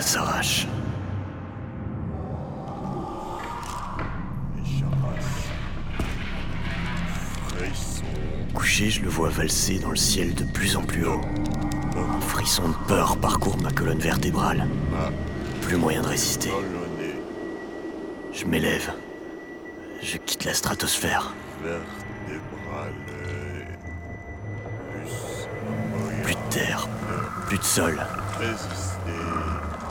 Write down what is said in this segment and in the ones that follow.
s'arrache. Couché, je le vois valser dans le ciel de plus en plus haut. Un frisson de peur parcourt ma colonne vertébrale. Plus moyen de résister. Je m'élève. Je quitte la stratosphère. Plus de terre, plus de sol.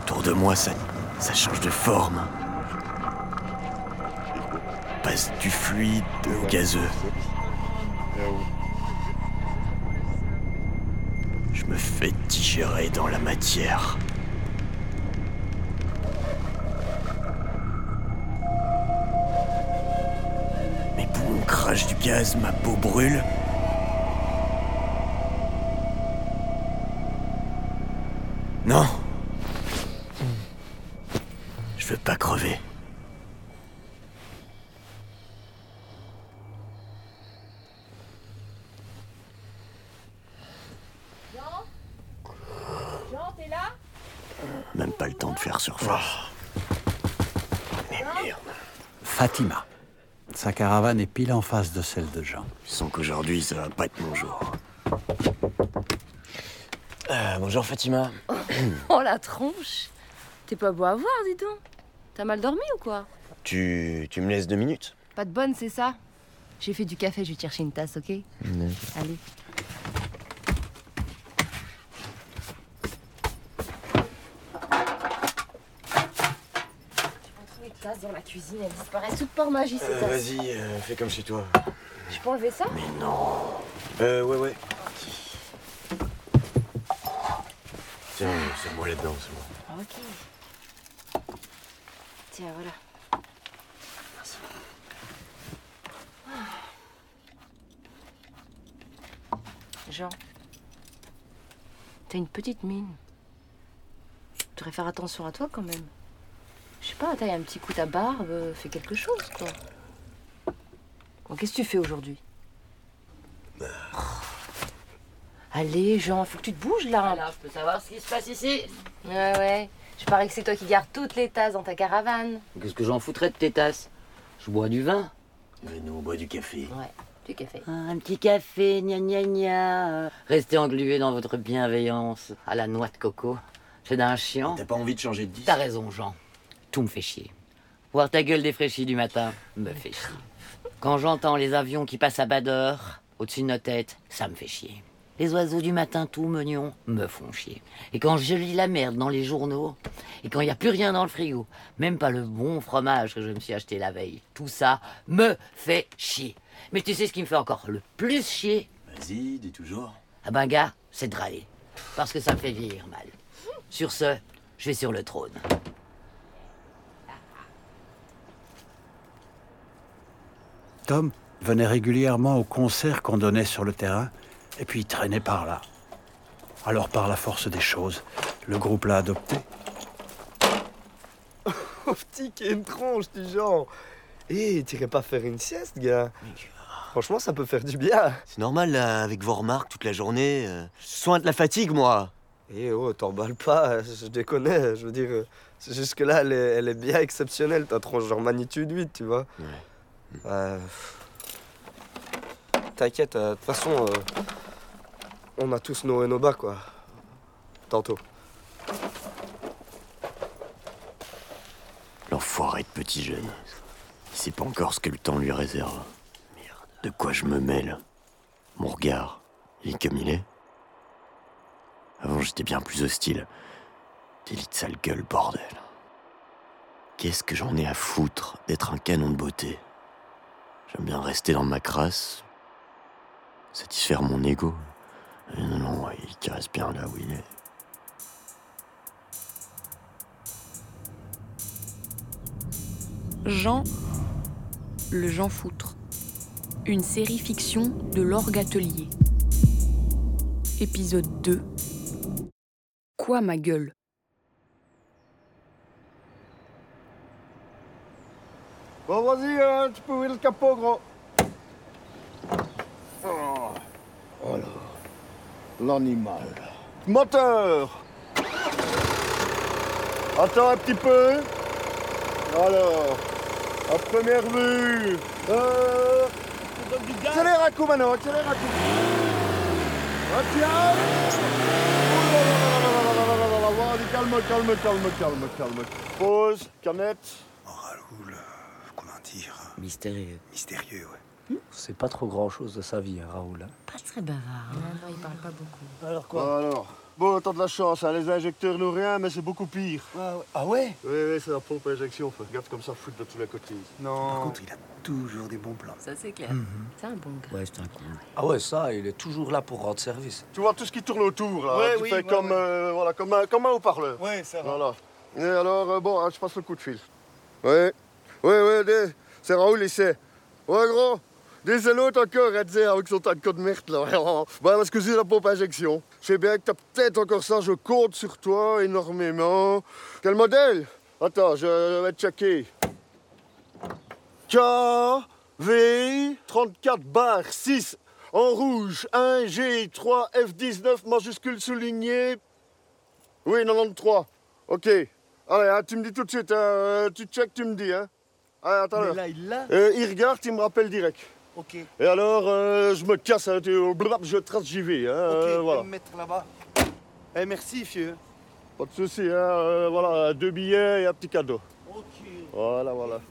Autour de moi, ça, ça change de forme. Passe du fluide au gazeux. Je me fais digérer dans la matière. Mes poumons crachent du gaz, ma peau brûle. Non. Je veux pas crever. Jean, t'es là? Même pas le temps de faire surface. Mais merde. Fatima. Sa caravane est pile en face de celle de Jean. Je sens qu'aujourd'hui, ça va pas être mon jour. Euh, bonjour Fatima. Oh la tronche T'es pas beau à voir, dis donc. T'as mal dormi ou quoi Tu, tu me laisses deux minutes Pas de bonne, c'est ça J'ai fait du café, je vais te chercher une tasse, ok Allez. les tasses dans la cuisine, elles disparaissent toutes par magie, ces tasses. Euh, Vas-y, euh, fais comme chez toi. Je peux enlever ça Mais non. Euh, ouais, ouais. Tiens, c'est moi là-dedans, c'est moi. Ah, Ok. Tiens, voilà. Jean, t'as une petite mine. Tu devrais faire attention à toi quand même. Je sais pas, t'as un petit coup ta barbe, euh, fais quelque chose quoi. Bon, qu'est-ce que tu fais aujourd'hui? Oh. Allez, Jean, faut que tu te bouges là. Alors, je peux savoir ce qui se passe ici Ouais, ouais. Je parie que c'est toi qui gardes toutes les tasses dans ta caravane. Qu'est-ce que j'en foutrais de tes tasses? Je bois du vin. Mais nous, on boit du café. Ouais, du café. Ah, Un petit café, gna gna gna. Restez englués dans votre bienveillance à la noix de coco. C'est d'un chiant. T'as pas envie de changer de disque? T'as raison, Jean. Tout me fait chier. Voir ta gueule défraîchie du matin me fait chier. Quand j'entends les avions qui passent à bas d'heure, au-dessus de nos têtes, ça me fait chier. Les oiseaux du matin tout mignons me font chier. Et quand je lis la merde dans les journaux, et quand il n'y a plus rien dans le frigo, même pas le bon fromage que je me suis acheté la veille, tout ça me fait chier. Mais tu sais ce qui me fait encore le plus chier? Vas-y, dis toujours. Ah ben gars, c'est de râler. Parce que ça me fait vieillir mal. Sur ce, je vais sur le trône. Tom venait régulièrement aux concerts qu'on donnait sur le terrain, et puis il traînait par là. Alors, par la force des choses, le groupe l'a adopté. Oh, petit qui est une tronche du genre. Eh, t'irais pas faire une sieste, gars Franchement, ça peut faire du bien. C'est normal, là, avec vos remarques toute la journée. euh, je soin de la fatigue, moi. Eh oh, t'emballes pas, je déconne, je veux dire, euh, jusque-là, elle est, elle est bien exceptionnelle, ta tronche, genre magnitude 8, tu vois. Ouais. Euh, T'inquiète, euh, de toute façon, euh, on a tous nos hauts et nos bas, quoi. Tantôt. L'enfoiré de petit jeune. Il sait pas encore ce que le temps lui réserve. Merde. De quoi je me mêle Mon regard, il est comme il est Avant, j'étais bien plus hostile. Délit de sale gueule, bordel. Qu'est-ce que j'en ai à foutre d'être un canon de beauté? J'aime bien rester dans ma crasse, satisfaire mon ego. Non, non, il reste bien là où il est. Jean, le Jean Foutre. Une série fiction de l'Orgue Atelier. Épisode 2. Quoi ma gueule? Bon, vas-y, hein, tu peux ouvrir le capot, gros. Oh là, l'animal. Moteur Attends un petit peu. Alors, à première vue. Euh... Accélère un coup maintenant, coup. Ah, tiens. Calme, calme, calme, calme, calme. Pause, canette. Oh, Raoul, euh, comment dire Mystérieux. Mystérieux, ouais. C'est pas trop grand chose de sa vie, hein, Raoul. hein. Pas très bavard. Non, non, il parle pas beaucoup. Alors quoi Alors, bon, t'as de la chance, hein, les injecteurs n'ont rien, mais c'est beaucoup pire. Ah ouais Oui, oui, c'est la pompe à injection. Faut regarde comme ça foutre de tous les côtés. Par Non. contre, il a toujours des bons plans. Ça, c'est clair. C'est un bon gars. Ouais, c'est un con. Ah ouais, ça, il est toujours là pour rendre service. Tu vois tout ce qui tourne autour, là. Ouais, tu oui, fais ouais, comme, ouais. euh, voilà, comme, un, comme un haut-parleur. Ouais, ça Voilà. Et alors, euh, bon, hein, je passe le coup de fil. Ouais. Ouais, ouais, c'est Raoul, il sait. Ouais, gros. L'autre encore, Redzé, avec son taco de merde, là. bah, parce que c'est la pompe à injection. Je sais bien que t'as peut-être encore ça, je compte sur toi énormément. Quel modèle? Attends, je vais checker. K, V, 34 bar 6, en rouge, 1, G, 3, F19, majuscule souligné. Oui, 93. Ok. Allez, hein, tu me dis tout de suite, hein, euh, tu check, tu me dis. Hein. Allez, attends. Mais là. là, il l'a Euh, il regarde, il me rappelle direct. Ok. Et alors, euh, je me casse, hein, je trace, j'y vais. Hein, Ok, euh, je voilà. vais me mettre là-bas. Eh, merci, vieux. Pas de souci, hein, euh, voilà, deux billets et un petit cadeau. Ok. Voilà, voilà.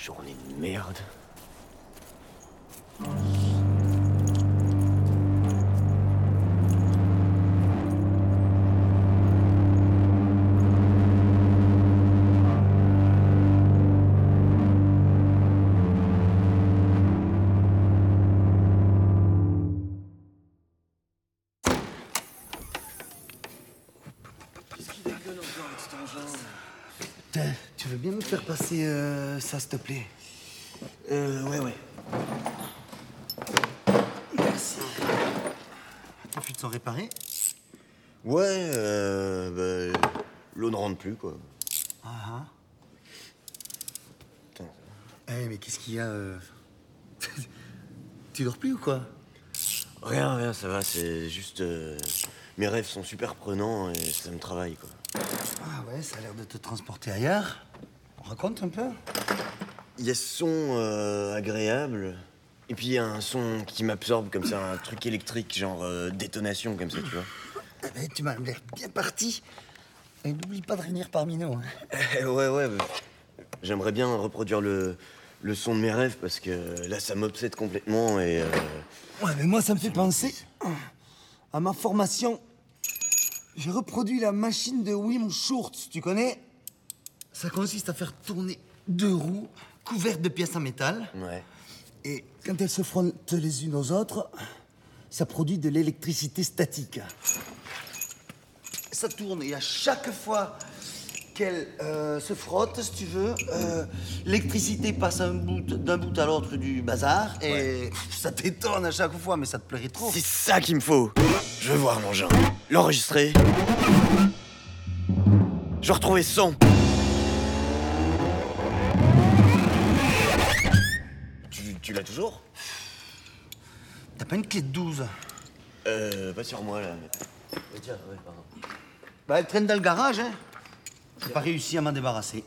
Journée de merde. Faire passer euh, ça, s'il te plaît Euh, ouais, ouais. Merci. Tes fuites sont réparées Ouais, euh, bah, l'eau ne rentre plus, quoi. Ah Eh, mais qu'est-ce qu'il y a euh? Tu dors plus ou quoi? Rien, rien, ça va, c'est juste... euh, mes rêves sont super prenants et ça me travaille, quoi. Ah ouais, ça a l'air de te transporter ailleurs. Raconte un peu. Il y a ce son euh, agréable, et puis il y a un son qui m'absorbe comme ça, un truc électrique, genre euh, détonation, comme ça, tu vois. Eh ben, tu m'as l'air bien parti. Et n'oublie pas de revenir parmi nous. hein. Eh, ouais, ouais, bah, j'aimerais bien reproduire le, le son de mes rêves, parce que là, ça m'obsède complètement, et... euh, Ouais, mais moi, ça me fait penser à ma formation. J'ai reproduit la machine de Wim Schurz, tu connais? Ça consiste à faire tourner deux roues couvertes de pièces en métal. ouais. Et quand elles se frottent les unes aux autres, ça produit de l'électricité statique. Ça tourne et à chaque fois qu'elles euh, se frottent, si tu veux, euh, l'électricité passe bout- d'un bout à l'autre du bazar et ça t'étonne à chaque fois, mais ça te plairait trop. C'est ça qu'il me faut Je veux voir l'engin, l'enregistrer. Je ce son. Tu, l'as toujours T'as pas une clé de 12 Euh, pas sur moi, là. mais- Tiens, ouais, pardon. Bah, elle traîne dans le garage, hein. J'ai pas réussi à m'en débarrasser.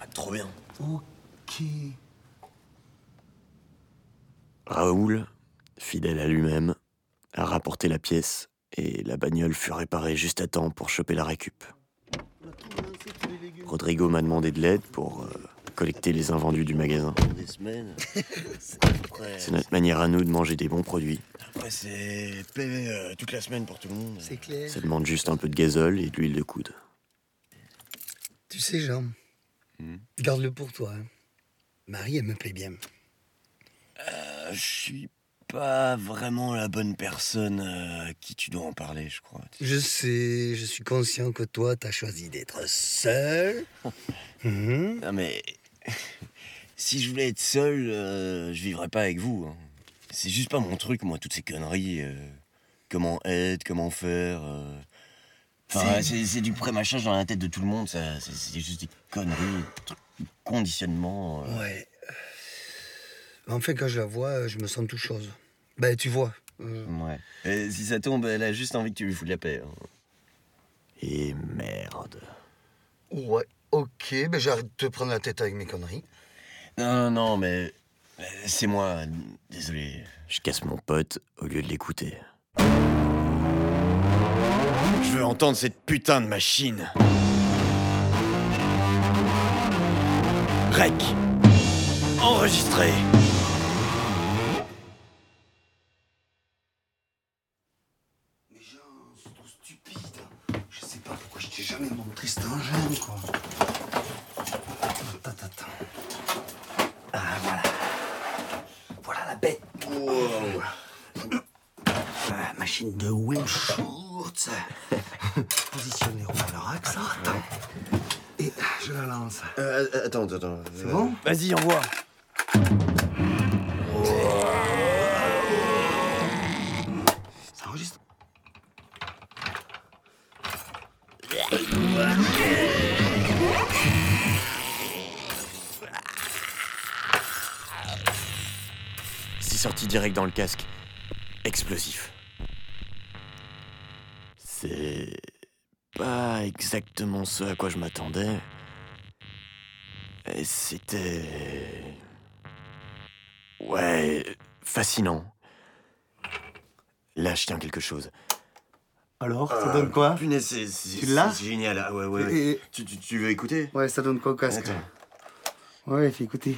Ah, trop bien. Ok. Raoul, fidèle à lui-même, a rapporté la pièce et la bagnole fut réparée juste à temps pour choper la récup. Rodrigo m'a demandé de l'aide pour euh, collecter les invendus du magasin. C'est notre manière à nous de manger des bons produits. Après, c'est payer euh, toute la semaine pour tout le monde. C'est clair. Ça demande juste un peu de gazole et de l'huile de coude. Tu sais, Jean, garde-le pour toi. hein. Marie, elle me plaît bien. Euh, je suis pas vraiment la bonne personne euh, à qui tu dois en parler, je crois. Je sais, je suis conscient que toi, t'as choisi d'être seul. Mhm. Non mais si je voulais être seul, euh, je vivrais pas avec vous. hein. C'est juste pas mon truc, moi, toutes ces conneries. euh, comment être, comment faire. euh. Enfin, c'est c'est du pré-machage dans la tête de tout le monde, ça. C'est c'est juste des conneries, des trucs, du conditionnement. euh. Ouais. Enfin, quand je la vois, je me sens tout chose. Ben, tu vois. euh, Ouais. Et si ça tombe, elle a juste envie que tu lui fous de la paix. hein. Et merde. Ouais, ok, ben j'arrête de te prendre la tête avec mes conneries. Non, non, mais C'est moi. Désolé. Je casse mon pote au lieu de l'écouter. Je veux entendre cette putain de machine. Rec. Enregistré. Je la lance. Euh, attends, attends. C'est bon? Vas-y, envoie. Ça enregistre C'est sorti direct dans le casque. Explosif. C'est pas exactement ce à quoi je m'attendais. C'était... Ouais, fascinant. Là, je tiens quelque chose. Alors, ça donne quoi Punaise, c'est, c'est- Tu l'as c'est génial. Ah ouais, ouais. ouais. Et- Tu, tu- tu veux écouter? Ouais, ça donne quoi au casque Attends. Ouais, fais écouter.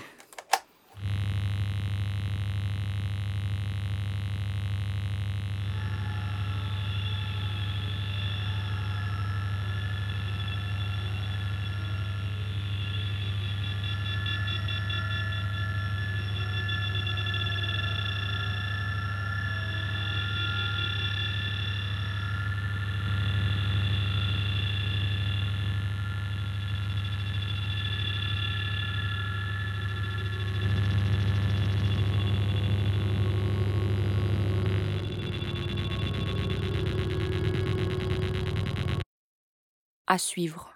À suivre.